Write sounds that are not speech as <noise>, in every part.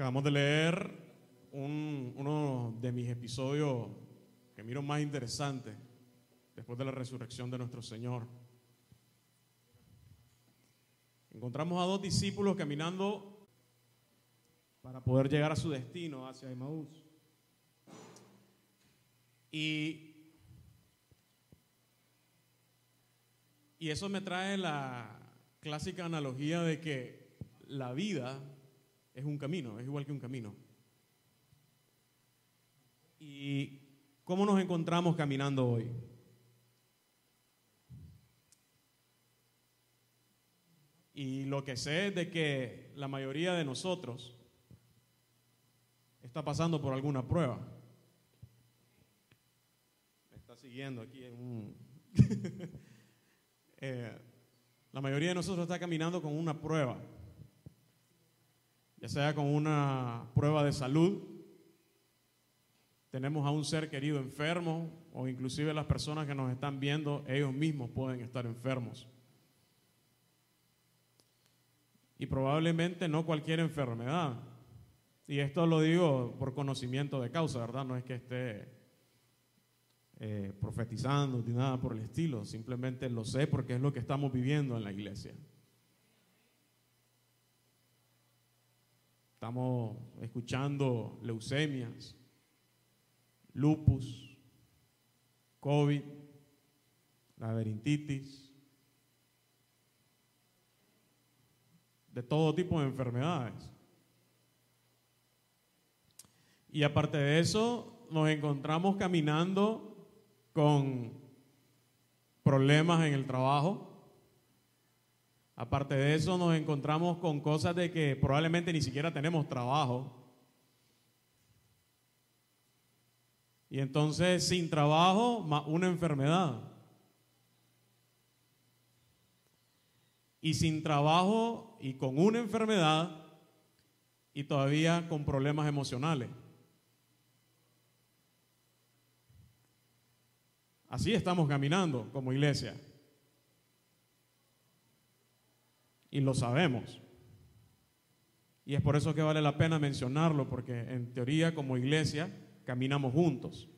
Acabamos de leer un- uno de mis episodios que miro más interesantes después de la resurrección de nuestro Señor. Encontramos a dos discípulos caminando para poder llegar a su destino hacia Emaús. Y, y eso me trae la clásica analogía de que la vida es un camino, es igual que un camino. ¿Y cómo nos encontramos caminando hoy? Y lo que sé es de que la mayoría de nosotros está pasando por alguna prueba. Me está siguiendo aquí en. <laughs> Eh, la mayoría de nosotros está caminando con una prueba, ya sea con una prueba de salud, tenemos a un ser querido enfermo o inclusive las personas que nos están viendo, ellos mismos pueden estar enfermos. Y probablemente no cualquier enfermedad. Y esto lo digo por conocimiento de causa, ¿verdad? No es que esté eh, profetizando ni nada por el estilo, simplemente lo sé porque es lo que estamos viviendo en la iglesia. Estamos escuchando leucemias, lupus, COVID, laberintitis, de todo tipo de enfermedades. Y aparte de eso, nos encontramos caminando con problemas en el trabajo. Aparte de eso, nos encontramos con cosas de que probablemente ni siquiera tenemos trabajo. Y entonces, sin trabajo, más una enfermedad. Y sin trabajo y con una enfermedad y todavía con problemas emocionales. Así estamos caminando como iglesia. Y lo sabemos. Y es por eso que vale la pena mencionarlo, porque en teoría como iglesia caminamos juntos.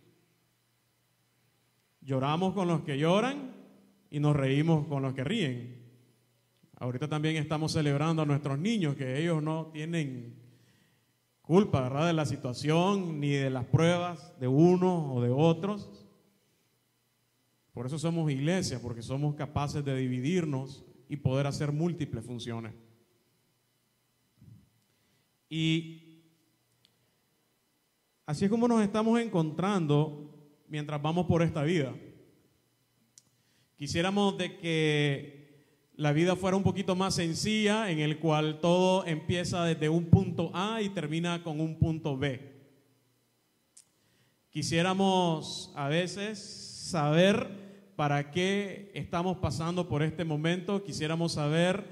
Lloramos con los que lloran y nos reímos con los que ríen. Ahorita también estamos celebrando a nuestros niños, que ellos no tienen culpa, ¿verdad?, de la situación ni de las pruebas de unos o de otros. Por eso somos iglesia, porque somos capaces de dividirnos y poder hacer múltiples funciones. Y así es como nos estamos encontrando mientras vamos por esta vida. Quisiéramos de que la vida fuera un poquito más sencilla, en el cual todo empieza desde un punto A y termina con un punto B. Quisiéramos a veces saber para qué estamos pasando por este momento, quisiéramos saber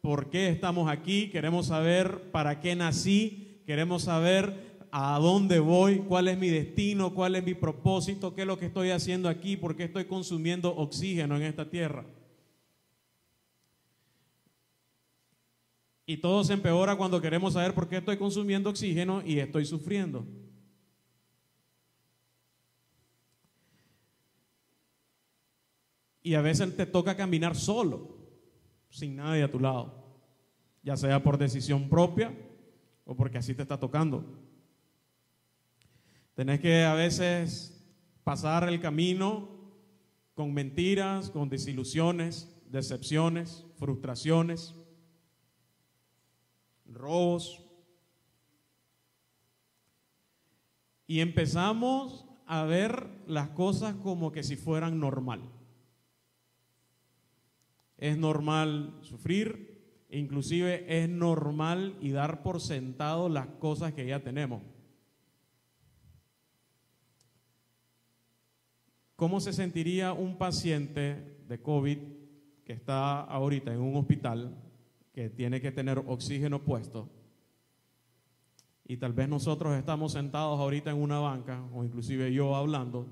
por qué estamos aquí, queremos saber para qué nací, queremos saber a dónde voy, cuál es mi destino, cuál es mi propósito, qué es lo que estoy haciendo aquí, por qué estoy consumiendo oxígeno en esta tierra. Y todo se empeora cuando queremos saber por qué estoy consumiendo oxígeno y estoy sufriendo. Y a veces te toca caminar solo, sin nadie a tu lado, ya sea por decisión propia o porque así te está tocando. Tenés que a veces pasar el camino con mentiras, con desilusiones, decepciones, frustraciones, robos. Y empezamos a ver las cosas como que si fueran normal. Es normal sufrir, e inclusive es normal y dar por sentado las cosas que ya tenemos. ¿Cómo se sentiría un paciente de COVID que está ahorita en un hospital, que tiene que tener oxígeno puesto? Y tal vez nosotros estamos sentados ahorita en una banca, o inclusive yo hablando,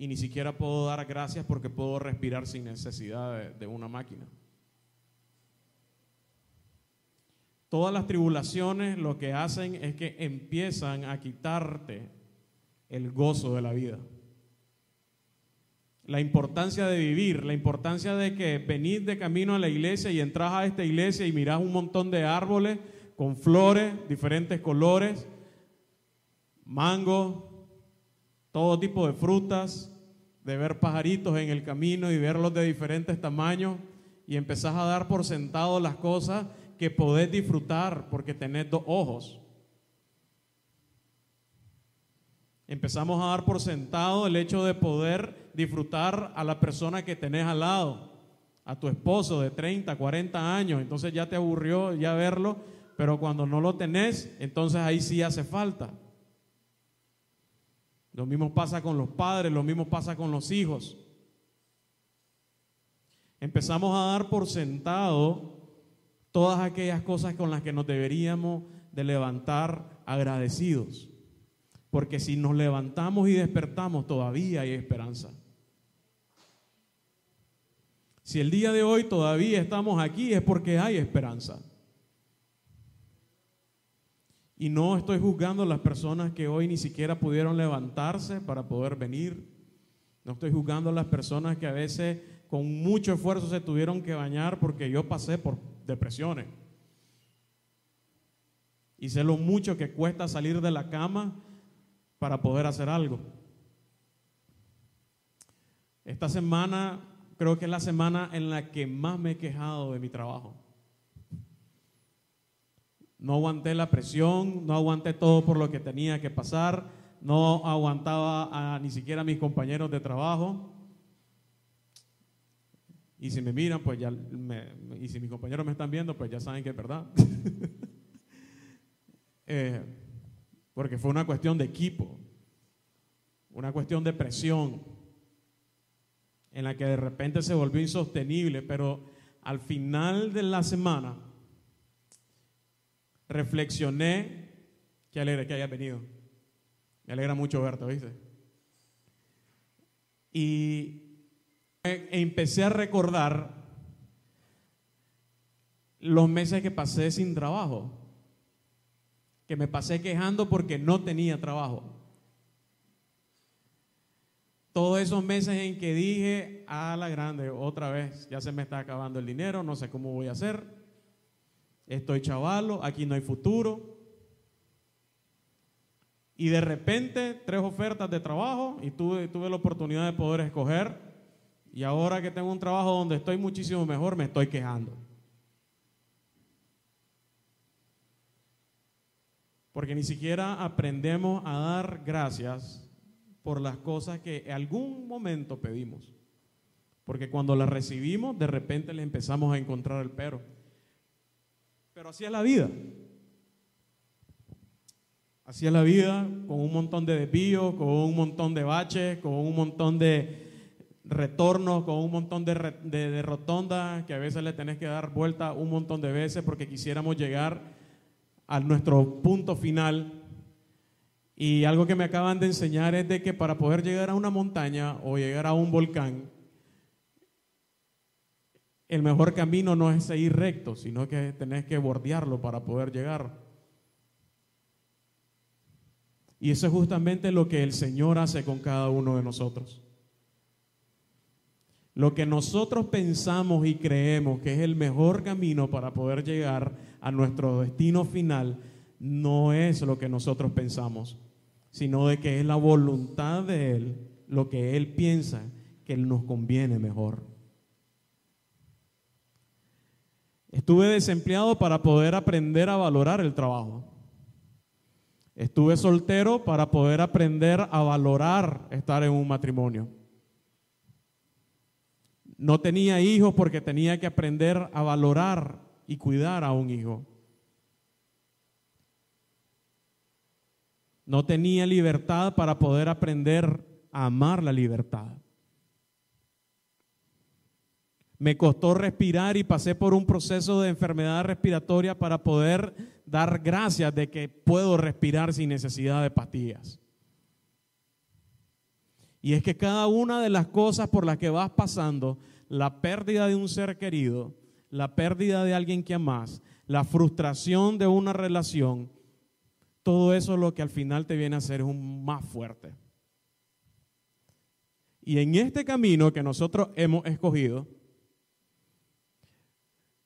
y ni siquiera puedo dar gracias porque puedo respirar sin necesidad de, una máquina. Todas las tribulaciones lo que hacen es que empiezan a quitarte el gozo de la vida. La importancia de vivir, la importancia de que venís de camino a la iglesia y entras a esta iglesia y mirás un montón de árboles con flores, diferentes colores, mango, todo tipo de frutas, de ver pajaritos en el camino y verlos de diferentes tamaños y empezás a dar por sentado las cosas que podés disfrutar porque tenés dos ojos. Empezamos a dar por sentado el hecho de poder disfrutar a la persona que tenés al lado, a tu esposo de 30, 40 años, entonces ya te aburrió ya verlo, pero cuando no lo tenés, entonces ahí sí hace falta. Lo mismo pasa con los padres, lo mismo pasa con los hijos. Empezamos a dar por sentado todas aquellas cosas con las que nos deberíamos de levantar agradecidos. Porque si nos levantamos y despertamos, todavía hay esperanza. Si el día de hoy todavía estamos aquí es porque hay esperanza. Y no estoy juzgando a las personas que hoy ni siquiera pudieron levantarse para poder venir. No estoy juzgando a las personas que a veces con mucho esfuerzo se tuvieron que bañar porque yo pasé por depresiones. Y sé lo mucho que cuesta salir de la cama para poder hacer algo. Esta semana creo que es la semana en la que más me he quejado de mi trabajo. No aguanté la presión, no aguanté todo por lo que tenía que pasar, no aguantaba a ni siquiera a mis compañeros de trabajo. Y si me miran, pues ya, y si mis compañeros me están viendo, pues ya saben que es verdad. <laughs> Eh, porque fue una cuestión de equipo, una cuestión de presión, en la que de repente se volvió insostenible, pero al final de la semana reflexioné, qué alegre que hayas venido, me alegra mucho verte, ¿viste? Y e empecé a recordar los meses que pasé sin trabajo, que me pasé quejando porque no tenía trabajo. Todos esos meses en que dije, a la grande, otra vez, ya se me está acabando el dinero, no sé cómo voy a hacer, estoy chavalo, aquí no hay futuro. Y de repente, tres ofertas de trabajo y tuve, tuve la oportunidad de poder escoger y ahora que tengo un trabajo donde estoy muchísimo mejor, me estoy quejando. Porque ni siquiera aprendemos a dar gracias por las cosas que en algún momento pedimos. Porque cuando las recibimos, de repente le empezamos a encontrar el pero. Pero así la vida. Así la vida, con un montón de desvíos, con un montón de baches, con un montón de, retornos con un montón de, de, rotondas que a veces le tenés que dar vuelta un montón de veces porque quisiéramos llegar a nuestro punto final. Y algo que me acaban de enseñar es de que para poder llegar a una montaña o llegar a un volcán, el mejor camino no es seguir recto, sino que tenés que bordearlo para poder llegar. Y eso es justamente lo que el Señor hace con cada uno de nosotros. Lo que nosotros pensamos y creemos que es el mejor camino para poder llegar a nuestro destino final no es lo que nosotros pensamos, sino de que es la voluntad de Él, lo que Él piensa que nos conviene mejor. Estuve desempleado para poder aprender a valorar el trabajo. Estuve soltero para poder aprender a valorar estar en un matrimonio. No tenía hijos porque tenía que aprender a valorar y cuidar a un hijo. No tenía libertad para poder aprender a amar la libertad. Me costó respirar y pasé por un proceso de enfermedad respiratoria para poder dar gracias de que puedo respirar sin necesidad de pastillas. Y es que cada una de las cosas por las que vas pasando la pérdida de un ser querido, la pérdida de alguien que amas, la frustración de una relación, todo eso lo que al final te viene a hacer es un más fuerte. Y en este camino que nosotros hemos escogido,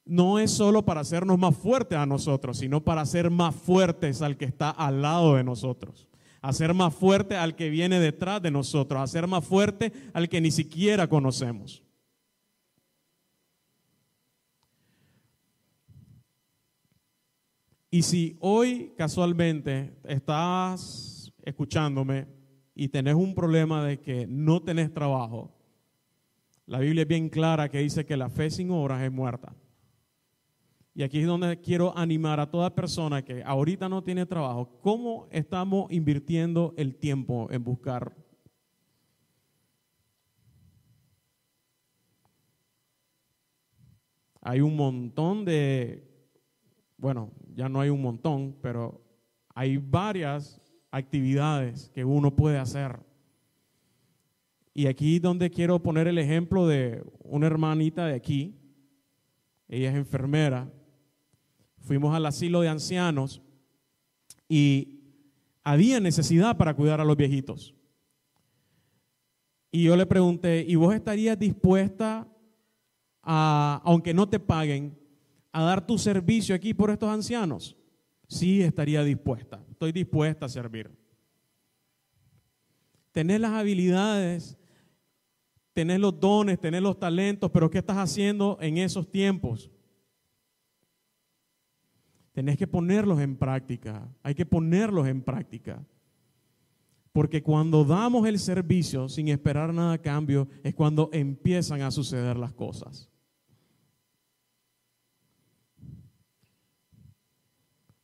no es solo para hacernos más fuertes a nosotros, sino para hacer más fuertes al que está al lado de nosotros. Hacer más fuerte al que viene detrás de nosotros. Hacer más fuerte al que ni siquiera conocemos. Y si hoy casualmente estás escuchándome y tenés un problema de que no tenés trabajo, la Biblia es bien clara que dice que la fe sin obras es muerta. Y aquí es donde quiero animar a toda persona que ahorita no tiene trabajo, ¿cómo estamos invirtiendo el tiempo en buscar? Hay un montón de, bueno, ya no hay un montón, pero hay varias actividades que uno puede hacer. Y aquí es donde quiero poner el ejemplo de una hermanita de aquí. Ella es enfermera fuimos al asilo de ancianos y había necesidad para cuidar a los viejitos. Y yo le pregunté, ¿y vos estarías dispuesta a, aunque no te paguen, a dar tu servicio aquí por estos ancianos? Sí, estaría dispuesta. Estoy dispuesta a servir. Tenés las habilidades, tenés los dones, tenés los talentos, pero ¿qué estás haciendo en esos tiempos? Tenés que ponerlos en práctica. Hay que ponerlos en práctica. Porque cuando damos el servicio sin esperar nada a cambio, es cuando empiezan a suceder las cosas.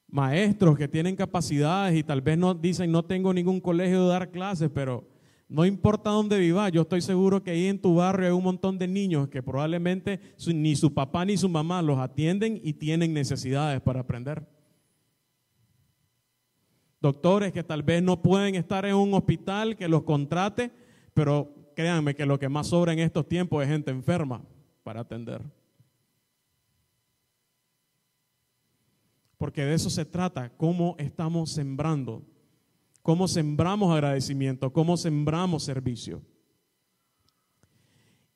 Maestros que tienen capacidades y tal vez no dicen no tengo ningún colegio de dar clases, pero no importa dónde vivas, yo estoy seguro que ahí en tu barrio hay un montón de niños que probablemente ni su papá ni su mamá los atienden y tienen necesidades para aprender. Doctores que tal vez no pueden estar en un hospital que los contrate, pero créanme que lo que más sobra en estos tiempos es gente enferma para atender. Porque de eso se trata, cómo estamos sembrando cómo sembramos agradecimiento, cómo sembramos servicio.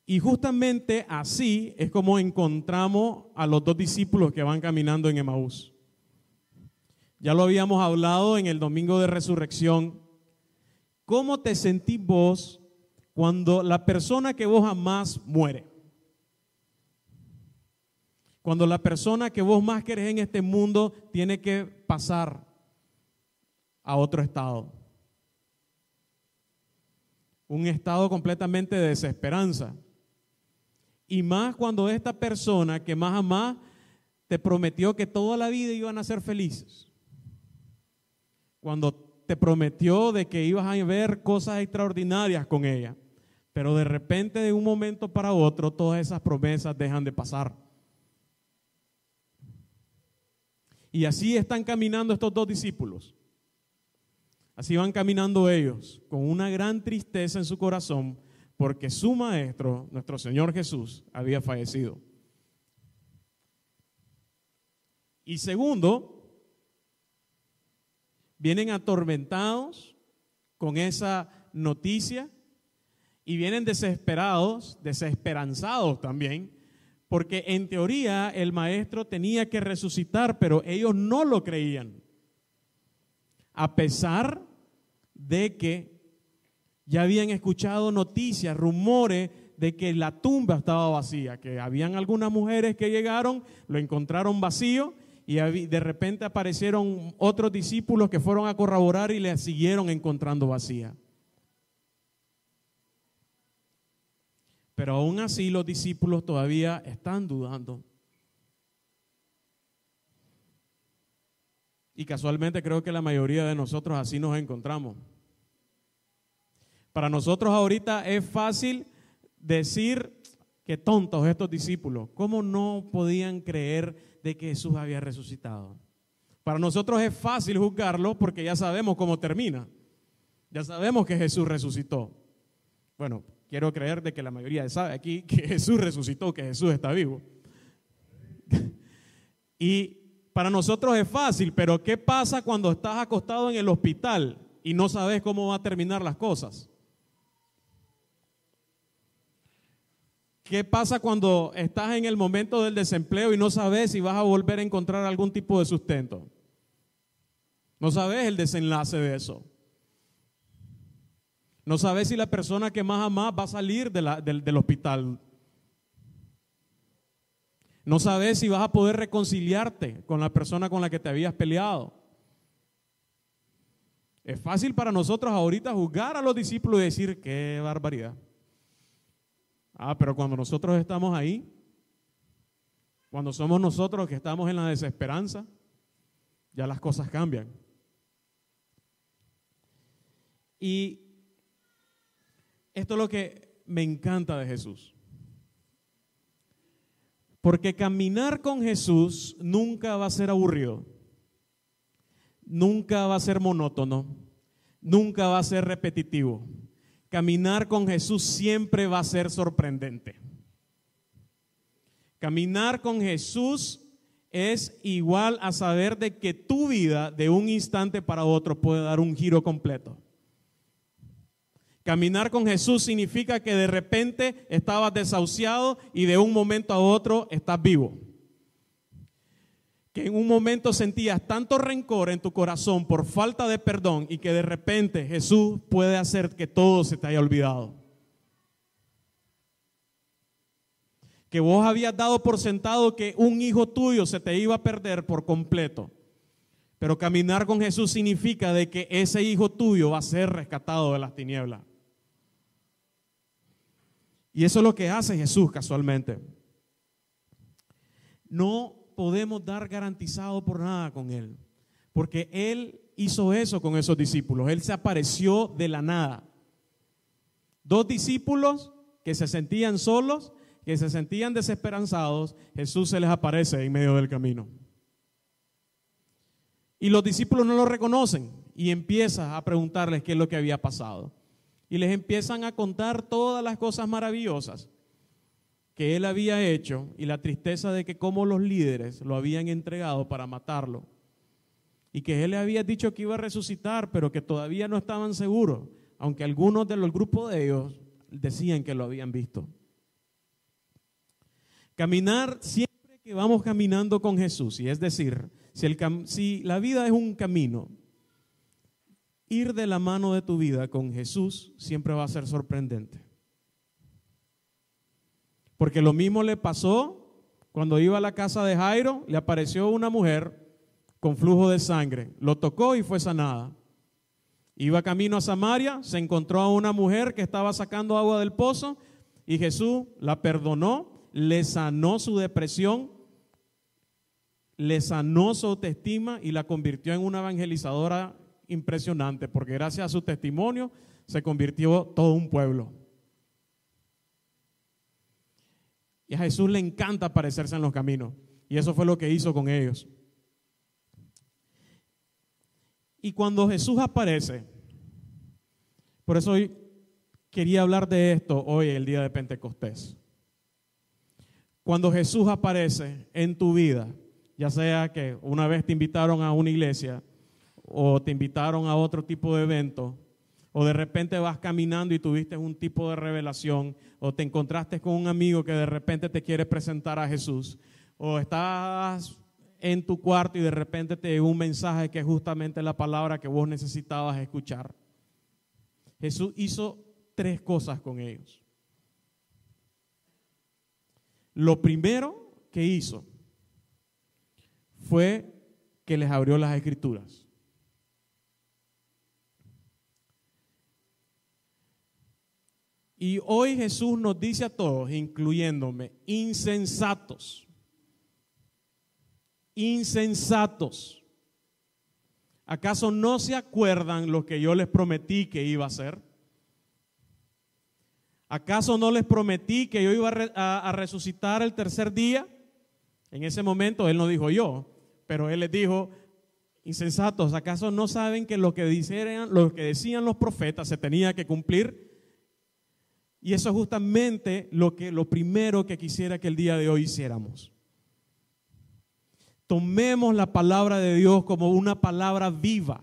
Y justamente así es como encontramos a los dos discípulos que van caminando en Emaús. Ya lo habíamos hablado en el domingo de resurrección. ¿Cómo te sentís vos cuando la persona que vos amás muere? Cuando la persona que vos más querés en este mundo tiene que pasar a otro estado. Un estado completamente de desesperanza. Y más cuando esta persona que más a más te prometió que toda la vida iban a ser felices. Cuando te prometió de que ibas a ver cosas extraordinarias con ella. Pero de repente, de un momento para otro, todas esas promesas dejan de pasar. Y así están caminando estos dos discípulos. Así van caminando ellos con una gran tristeza en su corazón porque su maestro, nuestro Señor Jesús, había fallecido. Y segundo, vienen atormentados con esa noticia y vienen desesperados, desesperanzados también, porque en teoría el maestro tenía que resucitar, pero ellos no lo creían a pesar de que ya habían escuchado noticias, rumores de que la tumba estaba vacía, que habían algunas mujeres que llegaron, lo encontraron vacío y de repente aparecieron otros discípulos que fueron a corroborar y le siguieron encontrando vacía. Pero aún así los discípulos todavía están dudando. Y casualmente creo que la mayoría de nosotros así nos encontramos. Para nosotros ahorita es fácil decir que tontos estos discípulos. ¿Cómo no podían creer de que Jesús había resucitado? Para nosotros es fácil juzgarlo porque ya sabemos cómo termina. Ya sabemos que Jesús resucitó. Bueno, quiero creer de que la mayoría sabe aquí que <laughs> Jesús resucitó, que Jesús está vivo. <laughs> y para nosotros es fácil, pero ¿qué pasa cuando estás acostado en el hospital y no sabes cómo va a terminar las cosas? ¿Qué pasa cuando estás en el momento del desempleo y no sabes si vas a volver a encontrar algún tipo de sustento? No sabes el desenlace de eso. No sabes si la persona que más amas va a salir del hospital. No sabes si vas a poder reconciliarte con la persona con la que te habías peleado. Es fácil para nosotros ahorita juzgar a los discípulos y decir, qué barbaridad. Ah, pero cuando nosotros estamos ahí, cuando somos nosotros que estamos en la desesperanza, ya las cosas cambian. Y esto es lo que me encanta de Jesús. Porque caminar con Jesús nunca va a ser aburrido, nunca va a ser monótono, nunca va a ser repetitivo caminar con Jesús siempre va a ser sorprendente. Caminar con Jesús es igual a saber de que tu vida de un instante para otro puede dar un giro completo. Caminar con Jesús significa que de repente estabas desahuciado y de un momento a otro estás vivo que en un momento sentías tanto rencor en tu corazón por falta de perdón y que de repente Jesús puede hacer que todo se te haya olvidado. Que vos habías dado por sentado que un hijo tuyo se te iba a perder por completo. Pero caminar con Jesús significa de que ese hijo tuyo va a ser rescatado de las tinieblas. Y eso es lo que hace Jesús casualmente. No podemos dar garantizado por nada con Él. Porque Él hizo eso con esos discípulos. Él se apareció de la nada. Dos discípulos que se sentían solos, que se sentían desesperanzados, Jesús se les aparece en medio del camino. Y los discípulos no lo reconocen y empieza a preguntarles qué es lo que había pasado. Y les empiezan a contar todas las cosas maravillosas que él había hecho y la tristeza de que como los líderes lo habían entregado para matarlo y que él le había dicho que iba a resucitar, pero que todavía no estaban seguros, aunque algunos de los grupos de ellos decían que lo habían visto. Caminar siempre que vamos caminando con Jesús, y es decir, si la vida es un camino, ir de la mano de tu vida con Jesús siempre va a ser sorprendente. Porque lo mismo le pasó cuando iba a la casa de Jairo, le apareció una mujer con flujo de sangre, lo tocó y fue sanada. Iba camino a Samaria, se encontró a una mujer que estaba sacando agua del pozo y Jesús la perdonó, le sanó su depresión, le sanó su autoestima y la convirtió en una evangelizadora impresionante, porque gracias a su testimonio se convirtió todo un pueblo. Y a Jesús le encanta aparecerse en los caminos. Y eso fue lo que hizo con ellos. Y cuando Jesús aparece, por eso hoy quería hablar de esto hoy, el día de Pentecostés. Cuando Jesús aparece en tu vida, ya sea que una vez te invitaron a una iglesia o te invitaron a otro tipo de evento, o de repente vas caminando y tuviste un tipo de revelación, o te encontraste con un amigo que de repente te quiere presentar a Jesús, o estás en tu cuarto y de repente te llegó un mensaje que es justamente la palabra que vos necesitabas escuchar. Jesús hizo tres cosas con ellos. Lo primero que hizo fue que les abrió las escrituras. Y hoy Jesús nos dice a todos, incluyéndome, insensatos, insensatos. ¿Acaso no se acuerdan lo que yo les prometí que iba a hacer? ¿Acaso no les prometí que yo iba a, resucitar el tercer día? En ese momento él no dijo yo, pero él les dijo, insensatos, ¿acaso no saben que lo que, decían los profetas se tenía que cumplir? Y eso es justamente lo, que, lo primero que quisiera que el día de hoy hiciéramos. tomemos la palabra de Dios como una palabra viva,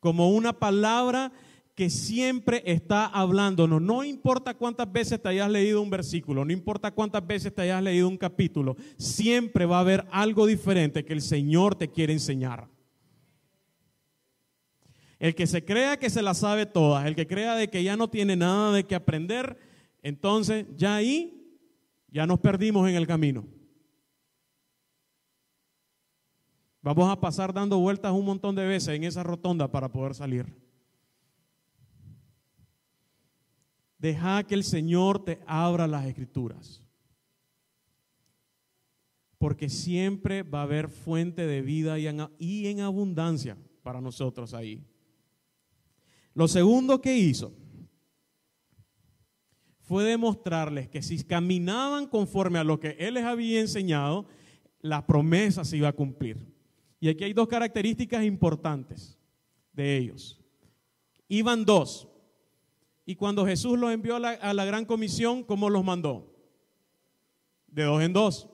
como una palabra que siempre está hablándonos. No importa cuántas veces te hayas leído un versículo, no importa cuántas veces te hayas leído un capítulo, siempre va a haber algo diferente que el Señor te quiere enseñar. El que se crea que se la sabe todas, el que crea de que ya no tiene nada de que aprender, entonces ya ahí ya nos perdimos en el camino. Vamos a pasar dando vueltas un montón de veces en esa rotonda para poder salir. Deja que el Señor te abra las escrituras. Porque siempre va a haber fuente de vida y en, abundancia para nosotros ahí. Lo segundo que hizo fue demostrarles que si caminaban conforme a lo que Él les había enseñado, la promesa se iba a cumplir. Y aquí hay dos características importantes de ellos. Iban dos. Y cuando Jesús los envió a la, gran comisión, ¿cómo los mandó? De dos en dos.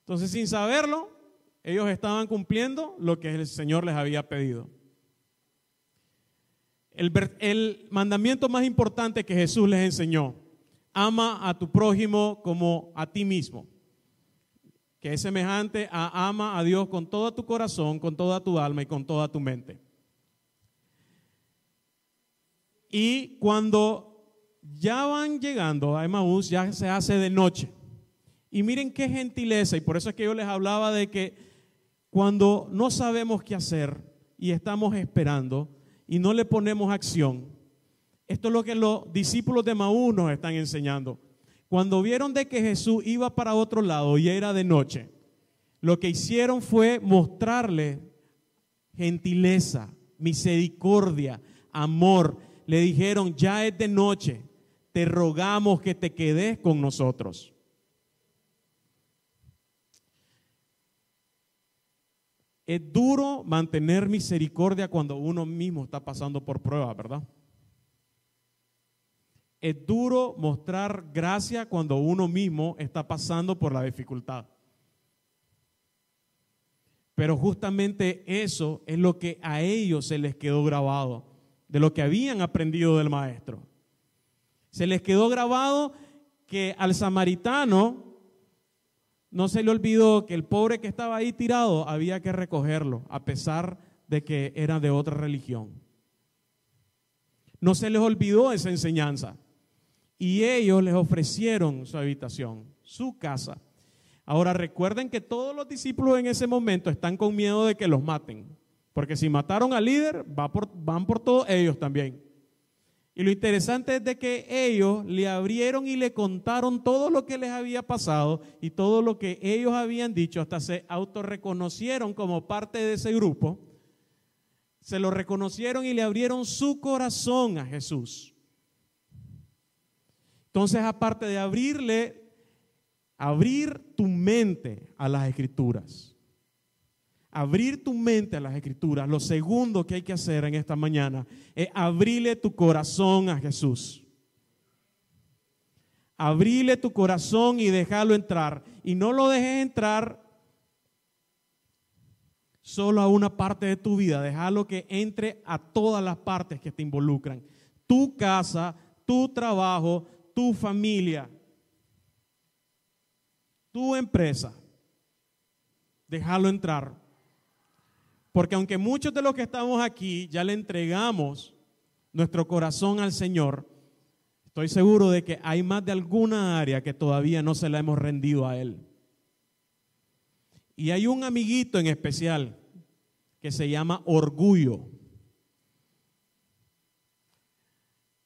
Entonces, sin saberlo, ellos estaban cumpliendo lo que el Señor les había pedido. El, mandamiento más importante que Jesús les enseñó, ama a tu prójimo como a ti mismo, que es semejante a ama a Dios con todo tu corazón, con toda tu alma y con toda tu mente. Y cuando ya van llegando a Emaús, ya se hace de noche. Y miren qué gentileza, y por eso es que yo les hablaba de que cuando no sabemos qué hacer y estamos esperando, y no le ponemos acción. Esto es lo que los discípulos de Maús nos están enseñando. Cuando vieron de que Jesús iba para otro lado y era de noche, lo que hicieron fue mostrarle gentileza, misericordia, amor. Le dijeron, ya es de noche, te rogamos que te quedes con nosotros. Es duro mantener misericordia cuando uno mismo está pasando por prueba, ¿verdad? Es duro mostrar gracia cuando uno mismo está pasando por la dificultad. Pero justamente eso es lo que a ellos se les quedó grabado, de lo que habían aprendido del maestro. Se les quedó grabado que al samaritano no se le olvidó que el pobre que estaba ahí tirado había que recogerlo, a pesar de que era de otra religión. No se les olvidó esa enseñanza. Y ellos les ofrecieron su habitación, su casa. Ahora recuerden que todos los discípulos en ese momento están con miedo de que los maten. Porque si mataron al líder, van por todos ellos también. Y lo interesante es de que ellos le abrieron y le contaron todo lo que les había pasado y todo lo que ellos habían dicho, hasta se autorreconocieron como parte de ese grupo. Se lo reconocieron y le abrieron su corazón a Jesús. Entonces, aparte de abrirle, abrir tu mente a las escrituras abrir tu mente a las escrituras, lo segundo que hay que hacer en esta mañana es abrirle tu corazón a Jesús. Abrile tu corazón y déjalo entrar. Y no lo dejes entrar solo a una parte de tu vida, déjalo que entre a todas las partes que te involucran. Tu casa, tu trabajo, tu familia, tu empresa. Déjalo entrar. Porque aunque muchos de los que estamos aquí ya le entregamos nuestro corazón al Señor, estoy seguro de que hay más de alguna área que todavía no se la hemos rendido a Él. Y hay un amiguito en especial que se llama orgullo.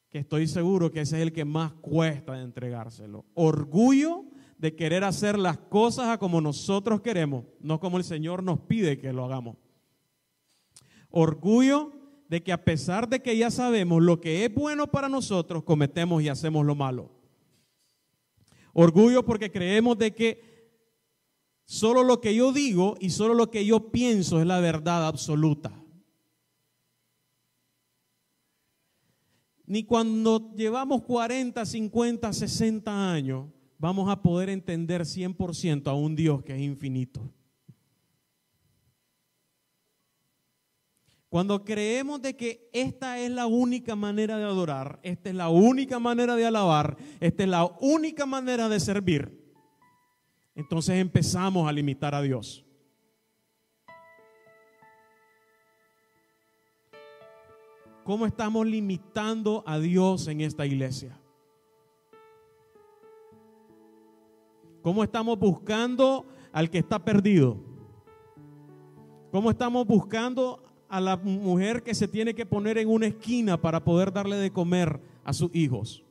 Que estoy seguro que ese es el que más cuesta de entregárselo. Orgullo de querer hacer las cosas a como nosotros queremos, no como el Señor nos pide que lo hagamos. Orgullo de que a pesar de que ya sabemos lo que es bueno para nosotros, cometemos y hacemos lo malo. Orgullo porque creemos de que solo lo que yo digo y solo lo que yo pienso es la verdad absoluta. Ni cuando llevamos 40, 50, 60 años vamos a poder entender 100% a un Dios que es infinito. Cuando creemos de que esta es la única manera de adorar, esta es la única manera de alabar, esta es la única manera de servir, entonces empezamos a limitar a Dios. ¿Cómo estamos limitando a Dios en esta iglesia? ¿Cómo estamos buscando al que está perdido? ¿Cómo estamos buscando a la mujer que se tiene que poner en una esquina para poder darle de comer a sus hijos?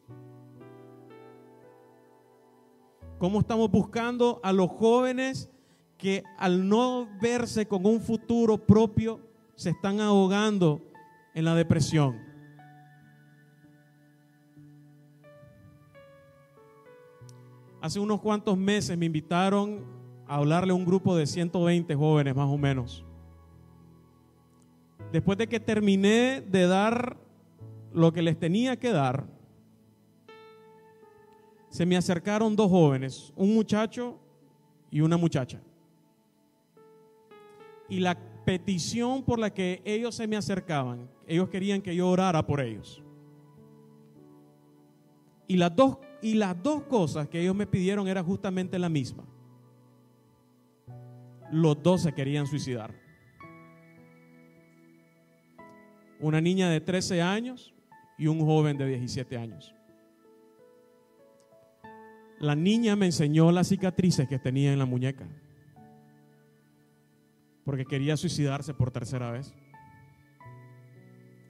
¿Cómo estamos buscando a los jóvenes que al no verse con un futuro propio se están ahogando en la depresión? Hace unos cuantos meses me invitaron a hablarle a un grupo de 120 jóvenes más o menos. Después de que terminé de dar lo que les tenía que dar, se me acercaron dos jóvenes, un muchacho y una muchacha. Y la petición por la que ellos se me acercaban, ellos querían que yo orara por ellos. Y las dos, y las dos cosas que ellos me pidieron era justamente la misma. Los dos se querían suicidar. Una niña de 13 años y un joven de 17 años. La niña me enseñó las cicatrices que tenía en la muñeca, porque quería suicidarse por tercera vez.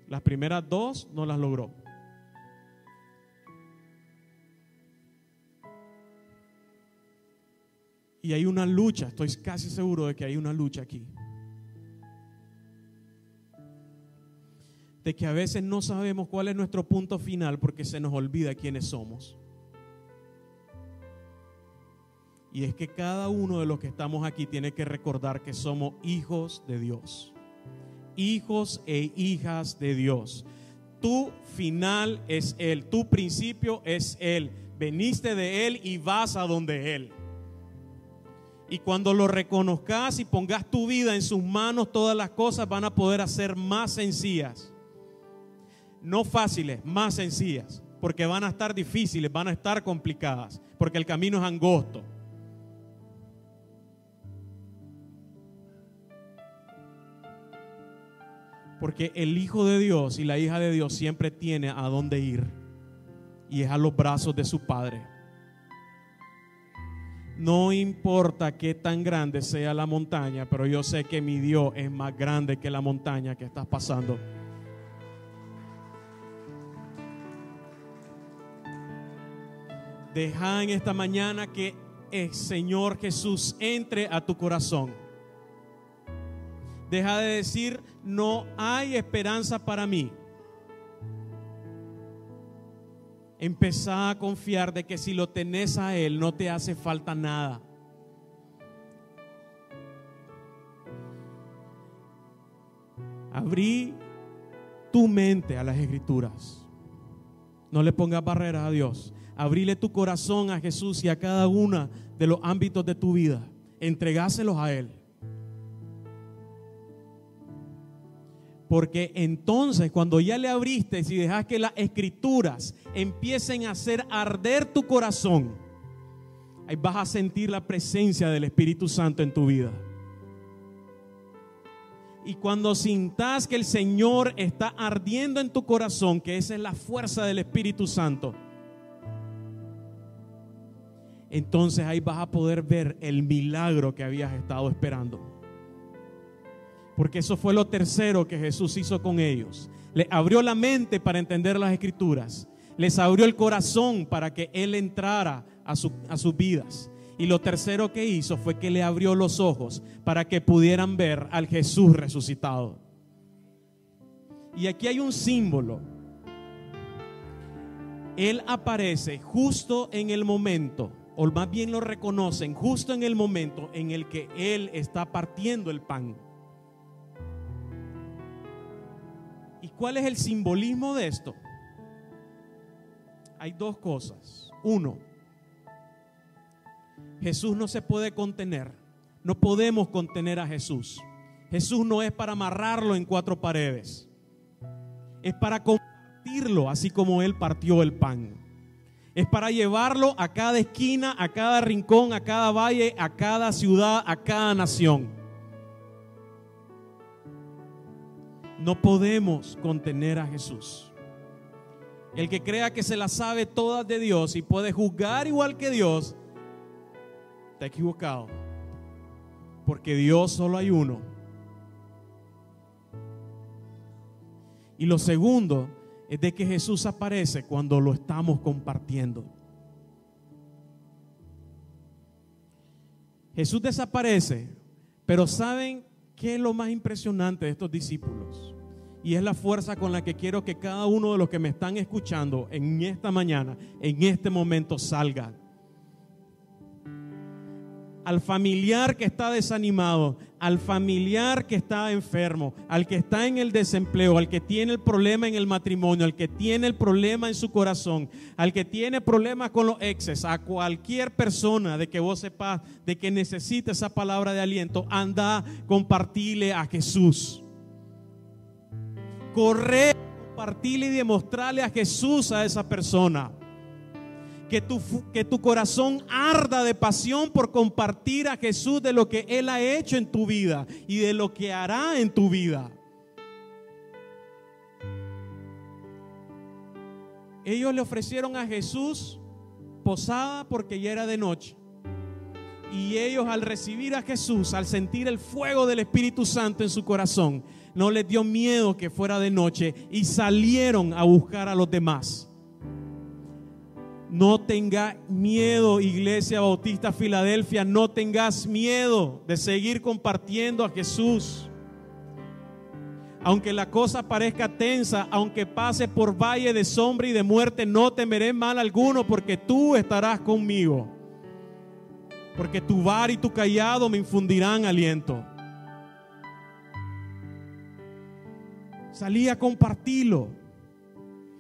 Las primeras dos no las logró. Y hay una lucha, estoy casi seguro de que hay una lucha aquí. De que a veces no sabemos cuál es nuestro punto final porque se nos olvida quiénes somos. Y es que cada uno de los que estamos aquí tiene que recordar que somos hijos de Dios. Hijos e hijas de Dios. Tu final es Él, tu principio es Él. Veniste de Él y vas a donde Él. Y cuando lo reconozcas y pongas tu vida en sus manos, todas las cosas van a poder ser más sencillas no fáciles, más sencillas, porque van a estar difíciles, van a estar complicadas, porque el camino es angosto. Porque el Hijo de Dios y la hija de Dios siempre tiene a dónde ir. Y es a los brazos de su Padre. No importa qué tan grande sea la montaña, pero yo sé que mi Dios es más grande que la montaña que estás pasando. Deja en esta mañana que el Señor Jesús entre a tu corazón. Deja de decir, no hay esperanza para mí. Empezá a confiar de que si lo tenés a Él no te hace falta nada. Abrí tu mente a las escrituras. No le pongas barreras a Dios abrile tu corazón a Jesús y a cada uno de los ámbitos de tu vida. Entregáselos a Él. Porque entonces cuando ya le abriste y dejas que las escrituras empiecen a hacer arder tu corazón, ahí vas a sentir la presencia del Espíritu Santo en tu vida. Y cuando sintas que el Señor está ardiendo en tu corazón, que esa es la fuerza del Espíritu Santo, entonces ahí vas a poder ver el milagro que habías estado esperando. Porque eso fue lo tercero que Jesús hizo con ellos. Le abrió la mente para entender las escrituras. Les abrió el corazón para que Él entrara a, a sus vidas. Y lo tercero que hizo fue que le abrió los ojos para que pudieran ver al Jesús resucitado. Y aquí hay un símbolo. Él aparece justo en el momento o más bien lo reconocen justo en el momento en el que Él está partiendo el pan. ¿Y cuál es el simbolismo de esto? Hay dos cosas. Uno, Jesús no se puede contener. No podemos contener a Jesús. Jesús no es para amarrarlo en cuatro paredes. Es para compartirlo así como Él partió el pan. Es para llevarlo a cada esquina, a cada rincón, a cada valle, a cada ciudad, a cada nación. No podemos contener a Jesús. El que crea que se la sabe todas de Dios y puede juzgar igual que Dios, está equivocado. Porque Dios solo hay uno. Y lo segundo es de que Jesús aparece cuando lo estamos compartiendo. Jesús desaparece, pero ¿saben qué es lo más impresionante de estos discípulos? Y es la fuerza con la que quiero que cada uno de los que me están escuchando en esta mañana, en este momento, salga al familiar que está desanimado, al familiar que está enfermo, al que está en el desempleo, al que tiene el problema en el matrimonio, al que tiene el problema en su corazón, al que tiene problemas con los exes, a cualquier persona de que vos sepas de que necesita esa palabra de aliento, anda, compartirle a Jesús. Corre, compartirle y demostrarle a Jesús a esa persona que tu, que tu corazón arda de pasión por compartir a Jesús de lo que Él ha hecho en tu vida y de lo que hará en tu vida. Ellos le ofrecieron a Jesús posada porque ya era de noche. Y ellos al recibir a Jesús, al sentir el fuego del Espíritu Santo en su corazón, no les dio miedo que fuera de noche y salieron a buscar a los demás. No tenga miedo, Iglesia Bautista Filadelfia, no tengas miedo de seguir compartiendo a Jesús. Aunque la cosa parezca tensa, aunque pase por valle de sombra y de muerte, no temeré mal alguno porque tú estarás conmigo. Porque tu bar y tu callado me infundirán aliento. Salí a compartirlo.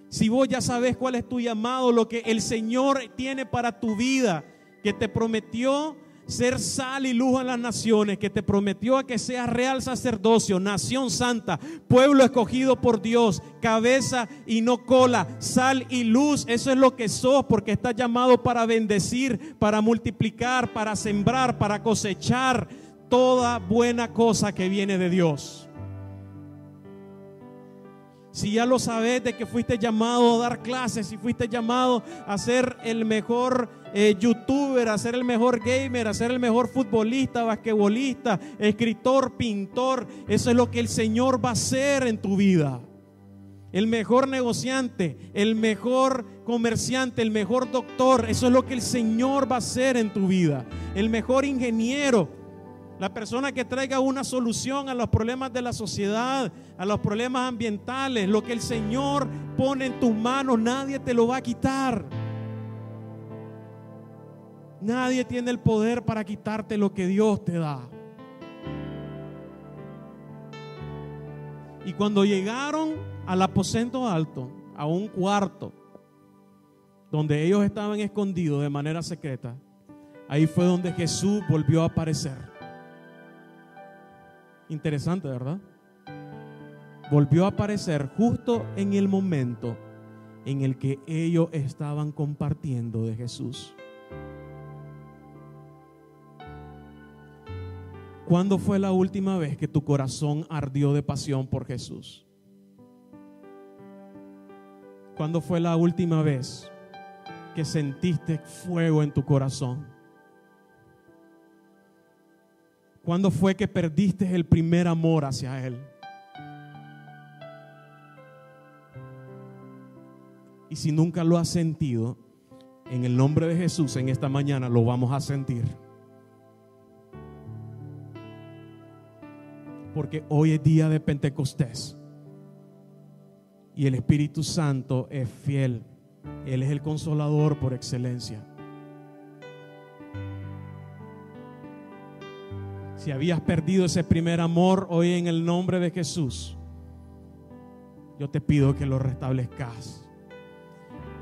Si vos ya sabes cuál es tu llamado, lo que el Señor tiene para tu vida, que te prometió ser sal y luz a las naciones, que te prometió a que seas real sacerdocio, nación santa, pueblo escogido por Dios, cabeza y no cola, sal y luz, eso es lo que sos, porque estás llamado para bendecir, para multiplicar, para sembrar, para cosechar toda buena cosa que viene de Dios. Si ya lo sabes de que fuiste llamado a dar clases, si fuiste llamado a ser el mejor eh, youtuber, a ser el mejor gamer, a ser el mejor futbolista, basquetbolista, escritor, pintor, eso es lo que el Señor va a hacer en tu vida. El mejor negociante, el mejor comerciante, el mejor doctor, eso es lo que el Señor va a hacer en tu vida. El mejor ingeniero, la persona que traiga una solución a los problemas de la sociedad, a los problemas ambientales, lo que el Señor pone en tus manos, nadie te lo va a quitar. Nadie tiene el poder para quitarte lo que Dios te da. Y cuando llegaron al aposento alto, a un cuarto, donde ellos estaban escondidos de manera secreta, ahí fue donde Jesús volvió a aparecer. Interesante, ¿verdad? Volvió a aparecer justo en el momento en el que ellos estaban compartiendo de Jesús. ¿Cuándo fue la última vez que tu corazón ardió de pasión por Jesús? ¿Cuándo fue la última vez que sentiste fuego en tu corazón? ¿Cuándo fue que perdiste el primer amor hacia Él? Y si nunca lo has sentido, en el nombre de Jesús en esta mañana lo vamos a sentir. Porque hoy es día de Pentecostés. Y el Espíritu Santo es fiel. Él es el consolador por excelencia. Si habías perdido ese primer amor, hoy en el nombre de Jesús, yo te pido que lo restablezcas.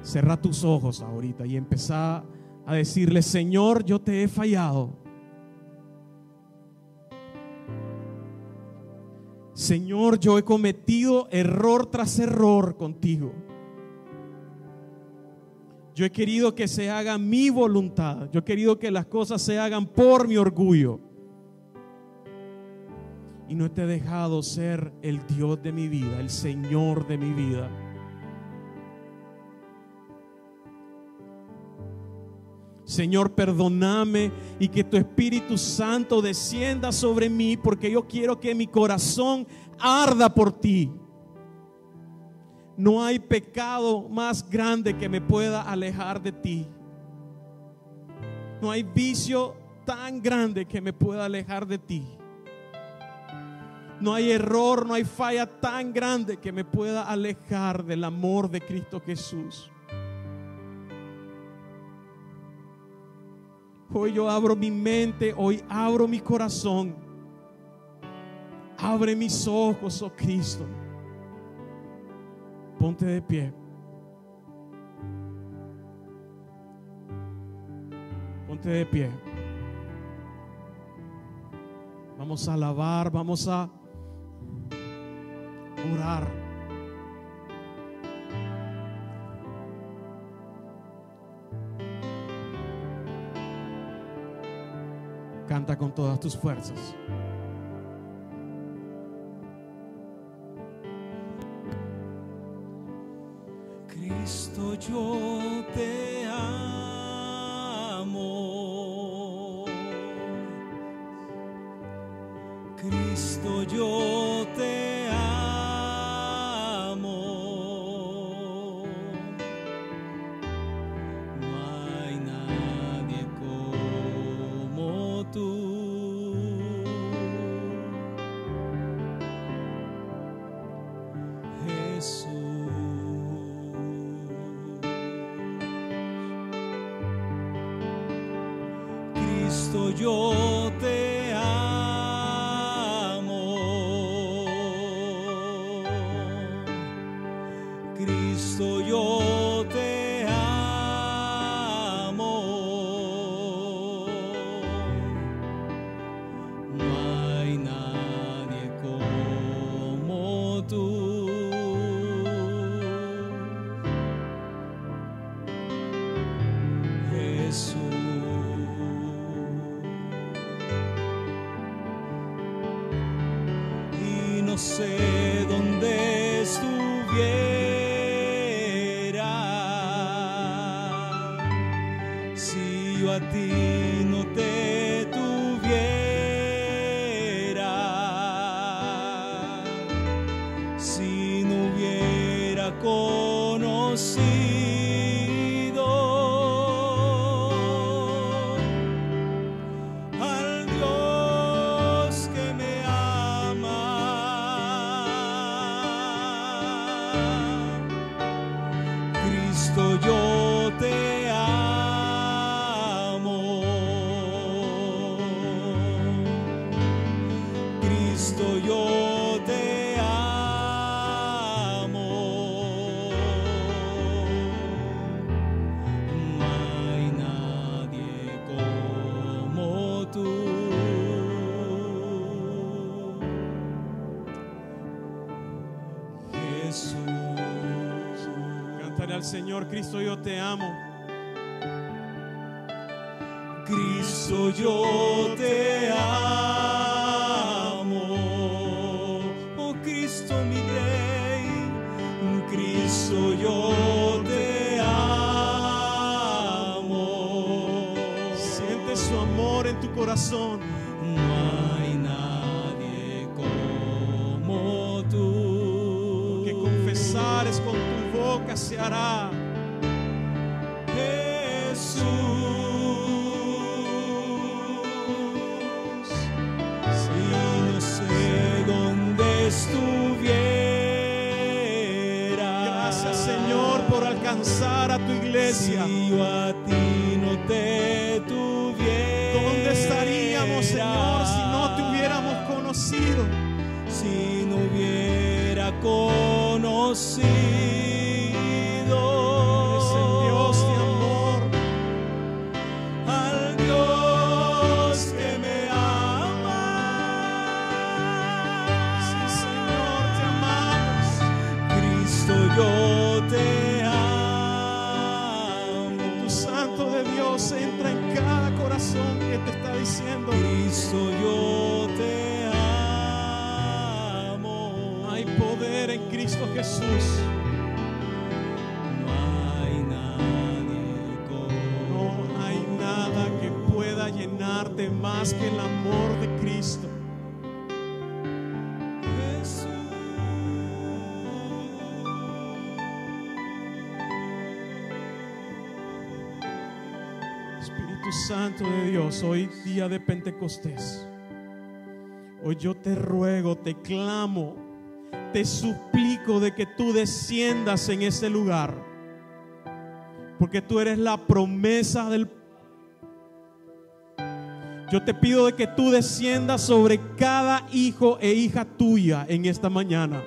Cerra tus ojos ahorita y empezá a decirle, Señor, yo te he fallado. Señor, yo he cometido error tras error contigo. Yo he querido que se haga mi voluntad. Yo he querido que las cosas se hagan por mi orgullo. Y no te he dejado ser el Dios de mi vida, el Señor de mi vida. Señor, perdóname y que tu Espíritu Santo descienda sobre mí porque yo quiero que mi corazón arda por ti. No hay pecado más grande que me pueda alejar de ti. No hay vicio tan grande que me pueda alejar de ti. No hay error, no hay falla tan grande que me pueda alejar del amor de Cristo Jesús. Hoy yo abro mi mente, hoy abro mi corazón. Abre mis ojos, oh Cristo. Ponte de pie. Ponte de pie. Vamos a alabar, vamos a orar. Canta con todas tus fuerzas. Cristo, yo te amo. Cristo, yo conocido alcanzar a tu iglesia. Si yo a ti no te tuviera. ¿Dónde estaríamos, Señor, si no te hubiéramos conocido? Si no hubiera conocido. Cristo, yo te amo. hay poder en Cristo Jesús. No hay nadie como No hay nada que pueda llenarte más que el amor Santo de Dios, hoy día de Pentecostés. Hoy yo te ruego, te clamo, te suplico de que tú desciendas en ese lugar. Porque tú eres la promesa del Yo te pido de que tú desciendas sobre cada hijo e hija tuya en esta mañana.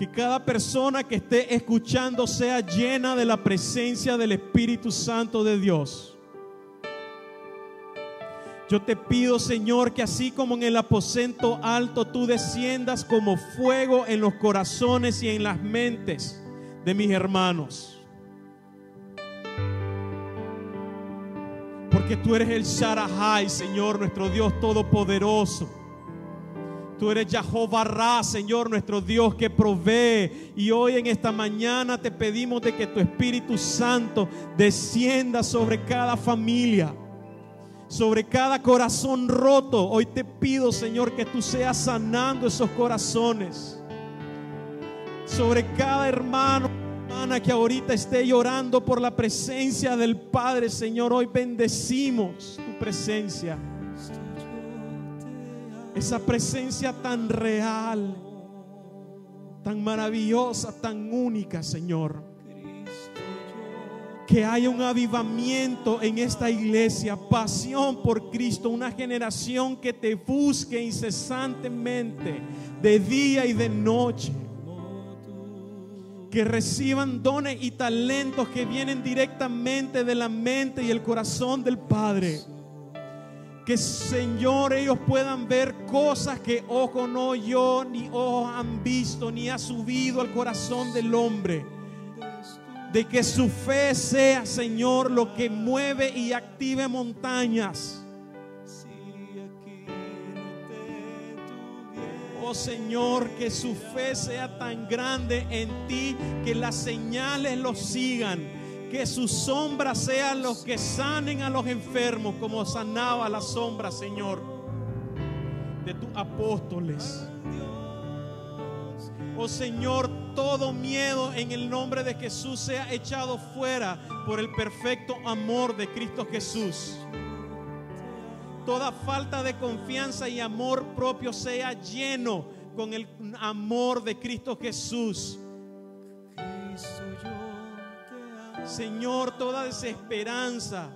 Que cada persona que esté escuchando sea llena de la presencia del Espíritu Santo de Dios. Yo te pido, Señor, que así como en el aposento alto tú desciendas como fuego en los corazones y en las mentes de mis hermanos. Porque tú eres el Sharahai, Señor, nuestro Dios todopoderoso. Tú eres Jehová Ra, Señor, nuestro Dios que provee. Y hoy en esta mañana te pedimos de que tu Espíritu Santo descienda sobre cada familia, sobre cada corazón roto. Hoy te pido, Señor, que tú seas sanando esos corazones. Sobre cada hermano, hermana que ahorita esté llorando por la presencia del Padre, Señor, hoy bendecimos tu presencia. Esa presencia tan real, tan maravillosa, tan única, Señor. Que haya un avivamiento en esta iglesia, pasión por Cristo, una generación que te busque incesantemente, de día y de noche. Que reciban dones y talentos que vienen directamente de la mente y el corazón del Padre. Que Señor ellos puedan ver cosas que ojo no yo ni ojos han visto ni ha subido al corazón del hombre. De que su fe sea, Señor, lo que mueve y active montañas. Oh Señor, que su fe sea tan grande en ti que las señales los sigan que sus sombras sean los que sanen a los enfermos, como sanaba la sombra, Señor, de tus apóstoles. Oh Señor, todo miedo en el nombre de Jesús sea echado fuera por el perfecto amor de Cristo Jesús. Toda falta de confianza y amor propio sea lleno con el amor de Cristo Jesús. Señor, toda desesperanza,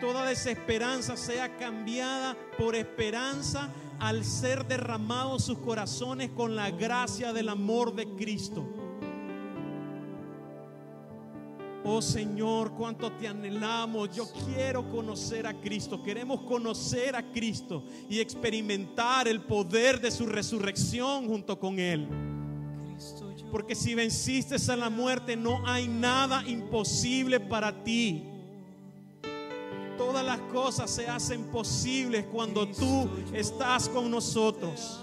toda desesperanza sea cambiada por esperanza al ser derramados sus corazones con la gracia del amor de Cristo. Oh Señor, cuánto te anhelamos. Yo quiero conocer a Cristo. Queremos conocer a Cristo y experimentar el poder de su resurrección junto con Él. Porque si venciste a la muerte, no hay nada imposible para ti. Todas las cosas se hacen posibles cuando tú estás con nosotros.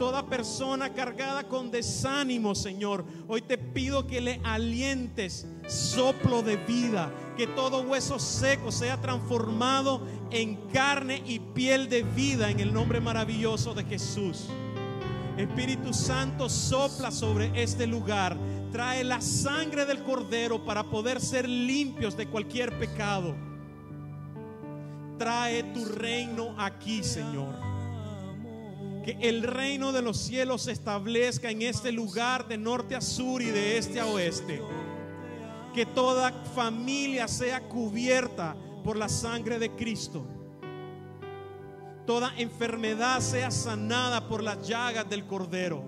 Toda persona cargada con desánimo, Señor, hoy te pido que le alientes soplo de vida, que todo hueso seco sea transformado en carne y piel de vida en el nombre maravilloso de Jesús. Espíritu Santo sopla sobre este lugar. Trae la sangre del cordero para poder ser limpios de cualquier pecado. Trae tu reino aquí, Señor. Que el reino de los cielos se establezca en este lugar de norte a sur y de este a oeste. Que toda familia sea cubierta por la sangre de Cristo toda enfermedad sea sanada por las llagas del Cordero.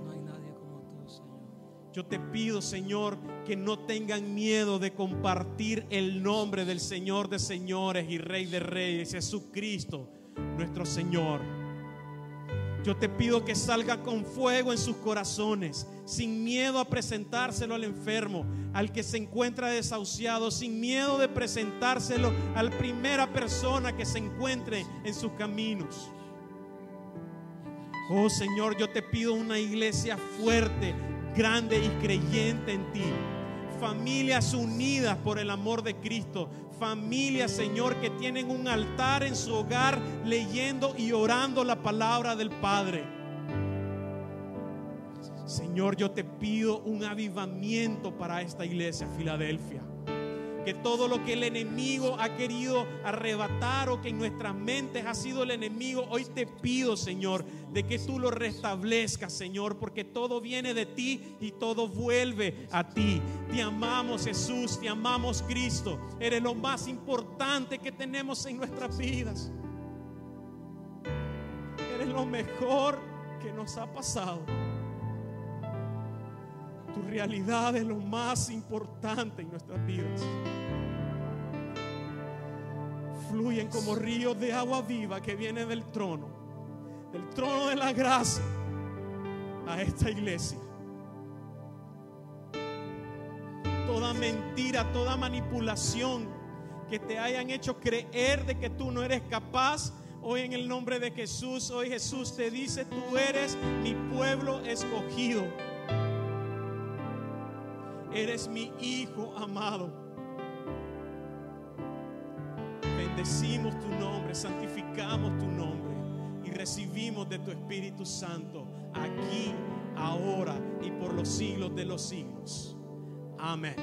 Yo te pido, Señor, que no tengan miedo de compartir el nombre del Señor de señores y Rey de reyes, Jesucristo, nuestro Señor. Yo te pido que salga con fuego en sus corazones, sin miedo a presentárselo al enfermo, al que se encuentra desahuciado, sin miedo de presentárselo a la primera persona que se encuentre en sus caminos. Oh Señor, yo te pido una iglesia fuerte, grande y creyente en ti. Familias unidas por el amor de Cristo. Familias, Señor, que tienen un altar en su hogar leyendo y orando la palabra del Padre. Señor, yo te pido un avivamiento para esta iglesia, Filadelfia que todo lo que el enemigo ha querido arrebatar o que en nuestras mentes ha sido el enemigo, hoy te pido, Señor, de que tú lo restablezcas, Señor, porque todo viene de ti y todo vuelve a ti. Te amamos, Jesús, te amamos, Cristo. Eres lo más importante que tenemos en nuestras vidas. Eres lo mejor que nos ha pasado. Tu realidad es lo más importante en nuestras vidas. Fluyen como ríos de agua viva que viene del trono, del trono de la gracia, a esta iglesia. Toda mentira, toda manipulación que te hayan hecho creer de que tú no eres capaz, hoy en el nombre de Jesús, hoy Jesús te dice, tú eres mi pueblo escogido Eres mi Hijo amado. Bendecimos tu nombre, santificamos tu nombre y recibimos de tu Espíritu Santo aquí, ahora y por los siglos de los siglos. Amén.